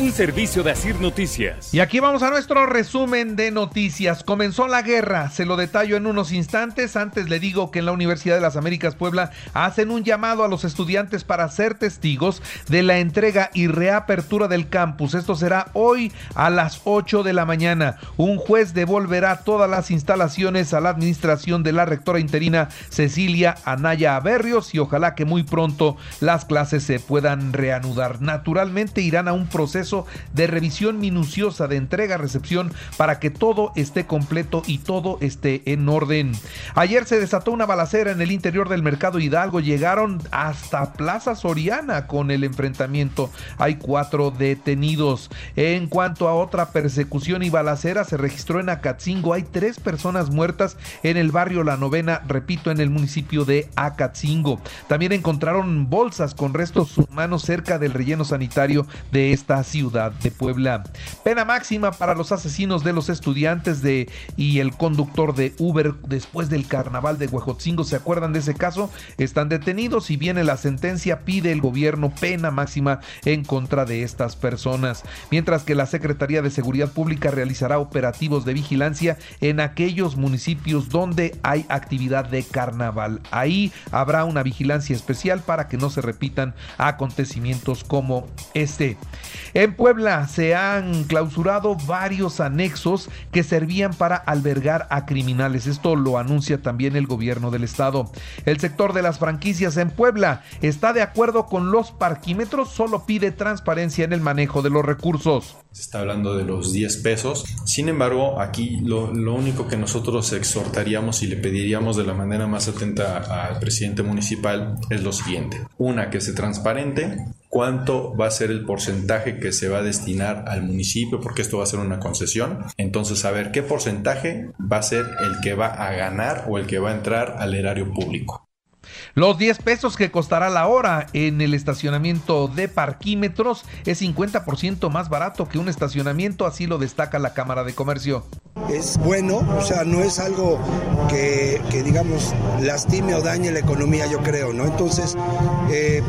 Un servicio de Asir Noticias. Y aquí vamos a nuestro resumen de noticias. Comenzó la guerra, se lo detallo en unos instantes. Antes le digo que en la Universidad de las Américas Puebla hacen un llamado a los estudiantes para ser testigos de la entrega y reapertura del campus. Esto será hoy a las 8 de la mañana. Un juez devolverá todas las instalaciones a la administración de la rectora interina Cecilia Anaya Berrios y ojalá que muy pronto las clases se puedan reanudar. Naturalmente irán a un proceso de revisión minuciosa de entrega-recepción para que todo esté completo y todo esté en orden. Ayer se desató una balacera en el interior del mercado Hidalgo. Llegaron hasta Plaza Soriana con el enfrentamiento. Hay cuatro detenidos. En cuanto a otra persecución y balacera, se registró en Acatzingo. Hay tres personas muertas en el barrio La Novena, repito, en el municipio de Acatzingo. También encontraron bolsas con restos humanos cerca del relleno sanitario de esta ciudad de Puebla. Pena máxima para los asesinos de los estudiantes de y el conductor de Uber después del carnaval de Huejotzingo. ¿Se acuerdan de ese caso? Están detenidos y viene la sentencia. Pide el gobierno pena máxima en contra de estas personas. Mientras que la Secretaría de Seguridad Pública realizará operativos de vigilancia en aquellos municipios donde hay actividad de carnaval. Ahí habrá una vigilancia especial para que no se repitan acontecimientos como este. En Puebla se han clausurado varios anexos que servían para albergar a criminales. Esto lo anuncia también el gobierno del estado. El sector de las franquicias en Puebla está de acuerdo con los parquímetros, solo pide transparencia en el manejo de los recursos. Se está hablando de los 10 pesos. Sin embargo, aquí lo, único que nosotros exhortaríamos y le pediríamos de la manera más atenta al presidente municipal es lo siguiente. Una, que se transparente cuánto va a ser el porcentaje que se va a destinar al municipio, porque esto va a ser una concesión. Entonces, saber qué porcentaje va a ser el que va a ganar o el que va a entrar al erario público. Los 10 pesos que costará la hora en el estacionamiento de parquímetros es 50% más barato que un estacionamiento, así lo destaca la Cámara de Comercio. Es bueno, o sea, no es algo que, digamos, lastime o dañe la economía, yo creo, ¿no? Entonces, eh,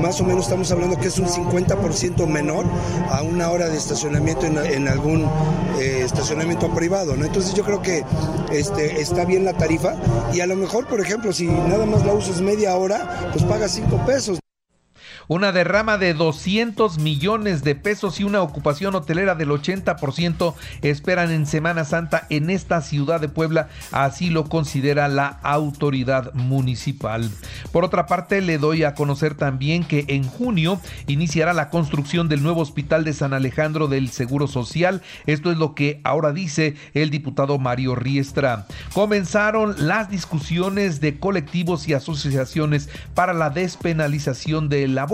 más o menos estamos hablando que es un 50% menor a una hora de estacionamiento en, algún eh, estacionamiento privado, ¿no? Entonces yo creo que este, está bien la tarifa y a lo mejor, por ejemplo, si nada más la usas media hora, pues pagas 5 pesos una derrama de 200 millones de pesos y una ocupación hotelera del 80% esperan en Semana Santa en esta ciudad de Puebla, así lo considera la autoridad municipal. Por otra parte, le doy a conocer también que en junio iniciará la construcción del nuevo hospital de San Alejandro del Seguro Social. Esto es lo que ahora dice el diputado Mario Riestra. Comenzaron las discusiones de colectivos y asociaciones para la despenalización del aborto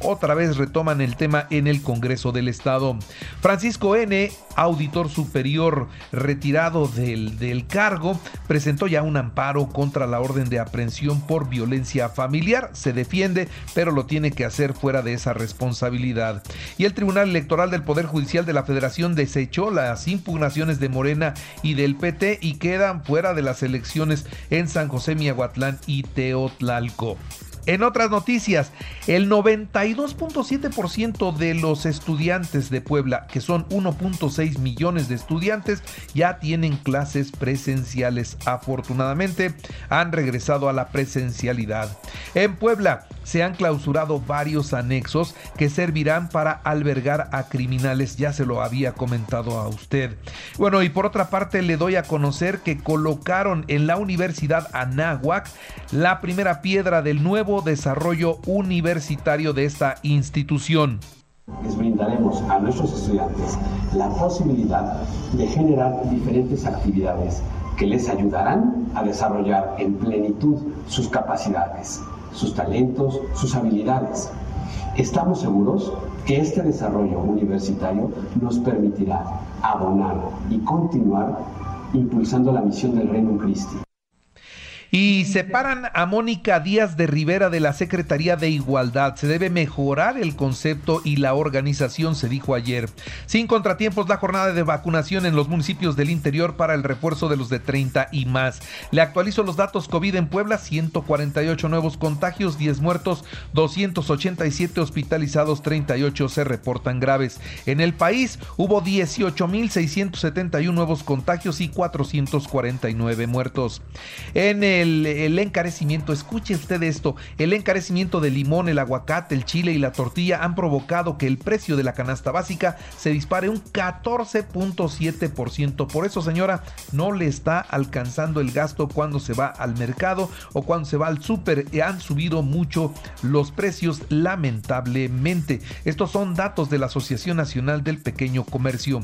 otra vez retoman el tema en el Congreso del Estado. Francisco N., auditor superior retirado del, del cargo, presentó ya un amparo contra la orden de aprehensión por violencia familiar. Se defiende, pero lo tiene que hacer fuera de esa responsabilidad. Y el Tribunal Electoral del Poder Judicial de la Federación desechó las impugnaciones de Morena y del PT y quedan fuera de las elecciones en San José Miahuatlán y Teotlalco. En otras noticias, el 92.7% de los estudiantes de Puebla, que son 1.6 millones de estudiantes, ya tienen clases presenciales. Afortunadamente, han regresado a la presencialidad. En Puebla se han clausurado varios anexos que servirán para albergar a criminales, ya se lo había comentado a usted. Bueno, y por otra parte le doy a conocer que colocaron en la Universidad Anáhuac la primera piedra del nuevo desarrollo universitario de esta institución. Les brindaremos a nuestros estudiantes la posibilidad de generar diferentes actividades que les ayudarán a desarrollar en plenitud sus capacidades, sus talentos, sus habilidades. Estamos seguros que este desarrollo universitario nos permitirá abonar y continuar impulsando la misión del Reino Christi Y separan a Mónica Díaz de Rivera de la Secretaría de Igualdad. Se debe mejorar el concepto y la organización, se dijo ayer. Sin contratiempos, la jornada de vacunación en los municipios del interior para el refuerzo de los de 30 y más. Le actualizo los datos COVID en Puebla, 148 nuevos contagios, 10 muertos, 287 hospitalizados, 38 se reportan graves. En el país hubo 18.671 nuevos contagios y 449 muertos. En el el, encarecimiento, escuche usted esto, el encarecimiento del limón, el aguacate, el chile y la tortilla han provocado que el precio de la canasta básica se dispare un 14.7%. Por eso, señora, no le está alcanzando el gasto cuando se va al mercado o cuando se va al súper. Han subido mucho los precios, lamentablemente. Estos son datos de la Asociación Nacional del Pequeño Comercio.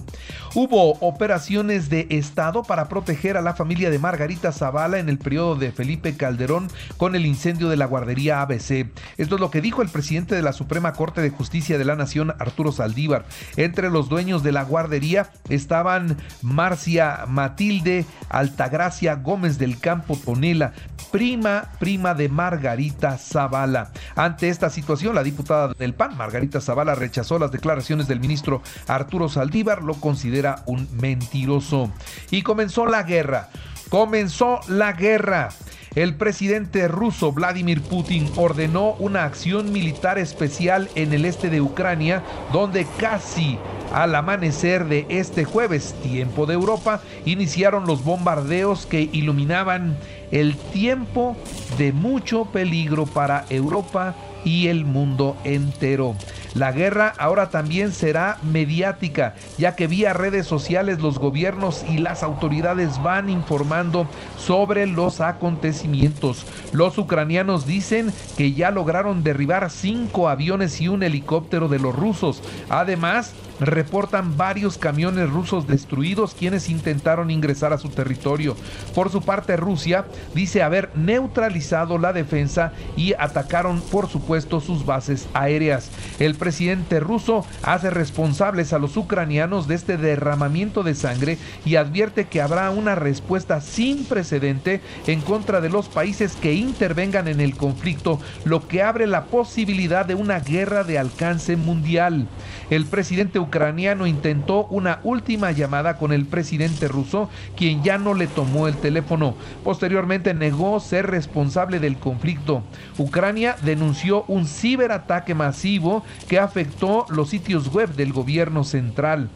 Hubo operaciones de Estado para proteger a la familia de Margarita Zavala en el periodo de Felipe Calderón con el incendio de la guardería ABC. Esto es lo que dijo el presidente de la Suprema Corte de Justicia de la Nación, Arturo Saldívar. Entre los dueños de la guardería estaban Marcia Matilde Altagracia Gómez del Campo Tonela, prima, prima de Margarita Zavala. Ante esta situación, la diputada del PAN, Margarita Zavala, rechazó las declaraciones del ministro Arturo Saldívar, lo considera un mentiroso. Y comenzó la guerra. Comenzó la guerra. El presidente ruso Vladimir Putin ordenó una acción militar especial en el este de Ucrania, donde casi al amanecer de este jueves, tiempo de Europa, iniciaron los bombardeos que iluminaban el tiempo de mucho peligro para Europa y el mundo entero. La guerra ahora también será mediática, ya que vía redes sociales los gobiernos y las autoridades van informando sobre los acontecimientos. Los ucranianos dicen que ya lograron derribar cinco aviones y un helicóptero de los rusos. Además, reportan varios camiones rusos destruidos quienes intentaron ingresar a su territorio. Por su parte, Rusia dice haber neutralizado la defensa y atacaron, por supuesto, sus bases aéreas. El presidente ruso hace responsables a los ucranianos de este derramamiento de sangre y advierte que habrá una respuesta sin precedente en contra de los países que intervengan en el conflicto, lo que abre la posibilidad de una guerra de alcance mundial. El presidente ucraniano intentó una última llamada con el presidente ruso, quien ya no le tomó el teléfono. Posteriormente negó ser responsable del conflicto. Ucrania denunció un ciberataque masivo que afectó los sitios web del gobierno central.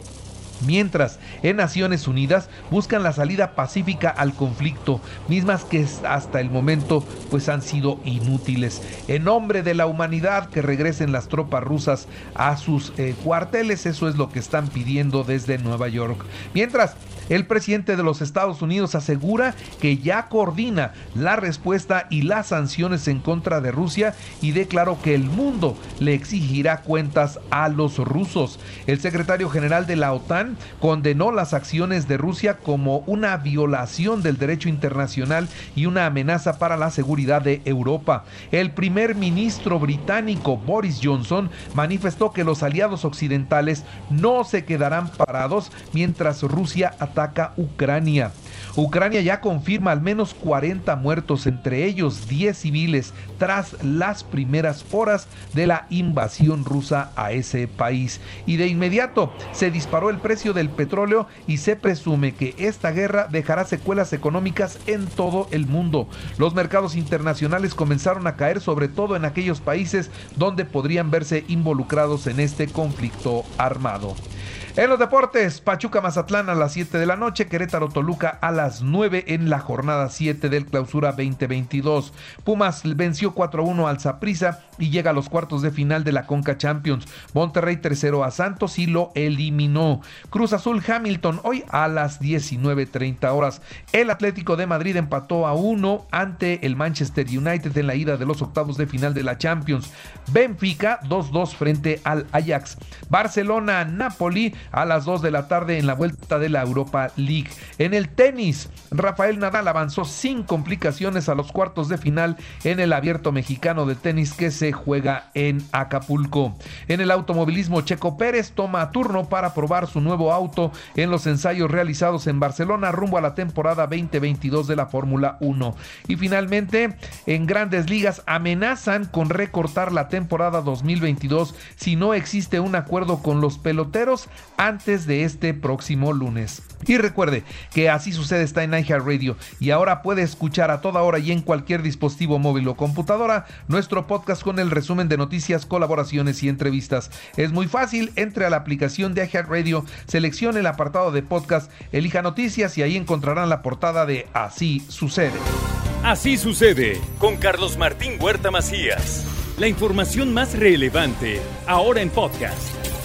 Mientras, en Naciones Unidas buscan la salida pacífica al conflicto, mismas que hasta el momento pues han sido inútiles. En nombre de la humanidad que regresen las tropas rusas a sus eh, cuarteles, eso es lo que están pidiendo desde Nueva York. Mientras, el presidente de los Estados Unidos asegura que ya coordina la respuesta y las sanciones en contra de Rusia y declaró que el mundo le exigirá cuentas a los rusos. El secretario general de la OTAN condenó las acciones de Rusia como una violación del derecho internacional y una amenaza para la seguridad de Europa. El primer ministro británico Boris Johnson manifestó que los aliados occidentales no se quedarán parados mientras Rusia ataca Ucrania. Ucrania ya confirma al menos 40 muertos, entre ellos 10 civiles, tras las primeras horas de la invasión rusa a ese país. Y de inmediato se disparó el precio del petróleo y se presume que esta guerra dejará secuelas económicas en todo el mundo. Los mercados internacionales comenzaron a caer sobre todo en aquellos países donde podrían verse involucrados en este conflicto armado. En los deportes, Pachuca Mazatlán a las 7 de la noche, Querétaro Toluca a las 9 en la jornada 7 del Clausura 2022. Pumas venció 4-1 al Zaprisa y llega a los cuartos de final de la Conca Champions. Monterrey tercero a Santos y lo eliminó. Cruz Azul Hamilton hoy a las 19:30 horas. El Atlético de Madrid empató a 1 ante el Manchester United en la ida de los octavos de final de la Champions. Benfica 2-2 frente al Ajax. Barcelona Napoli a las 2 de la tarde en la vuelta de la Europa League. En el tenis, Rafael Nadal avanzó sin complicaciones a los cuartos de final en el abierto mexicano de tenis que se juega en Acapulco. En el automovilismo, Checo Pérez toma turno para probar su nuevo auto en los ensayos realizados en Barcelona rumbo a la temporada 2022 de la Fórmula 1. Y finalmente, en grandes ligas amenazan con recortar la temporada 2022 si no existe un acuerdo con los peloteros antes de este próximo lunes. Y recuerde que así sucede está en Radio y ahora puede escuchar a toda hora y en cualquier dispositivo móvil o computadora nuestro podcast con el resumen de noticias, colaboraciones y entrevistas. Es muy fácil, entre a la aplicación de Radio, seleccione el apartado de podcast, elija noticias y ahí encontrarán la portada de Así sucede. Así sucede con Carlos Martín Huerta Macías. La información más relevante ahora en podcast.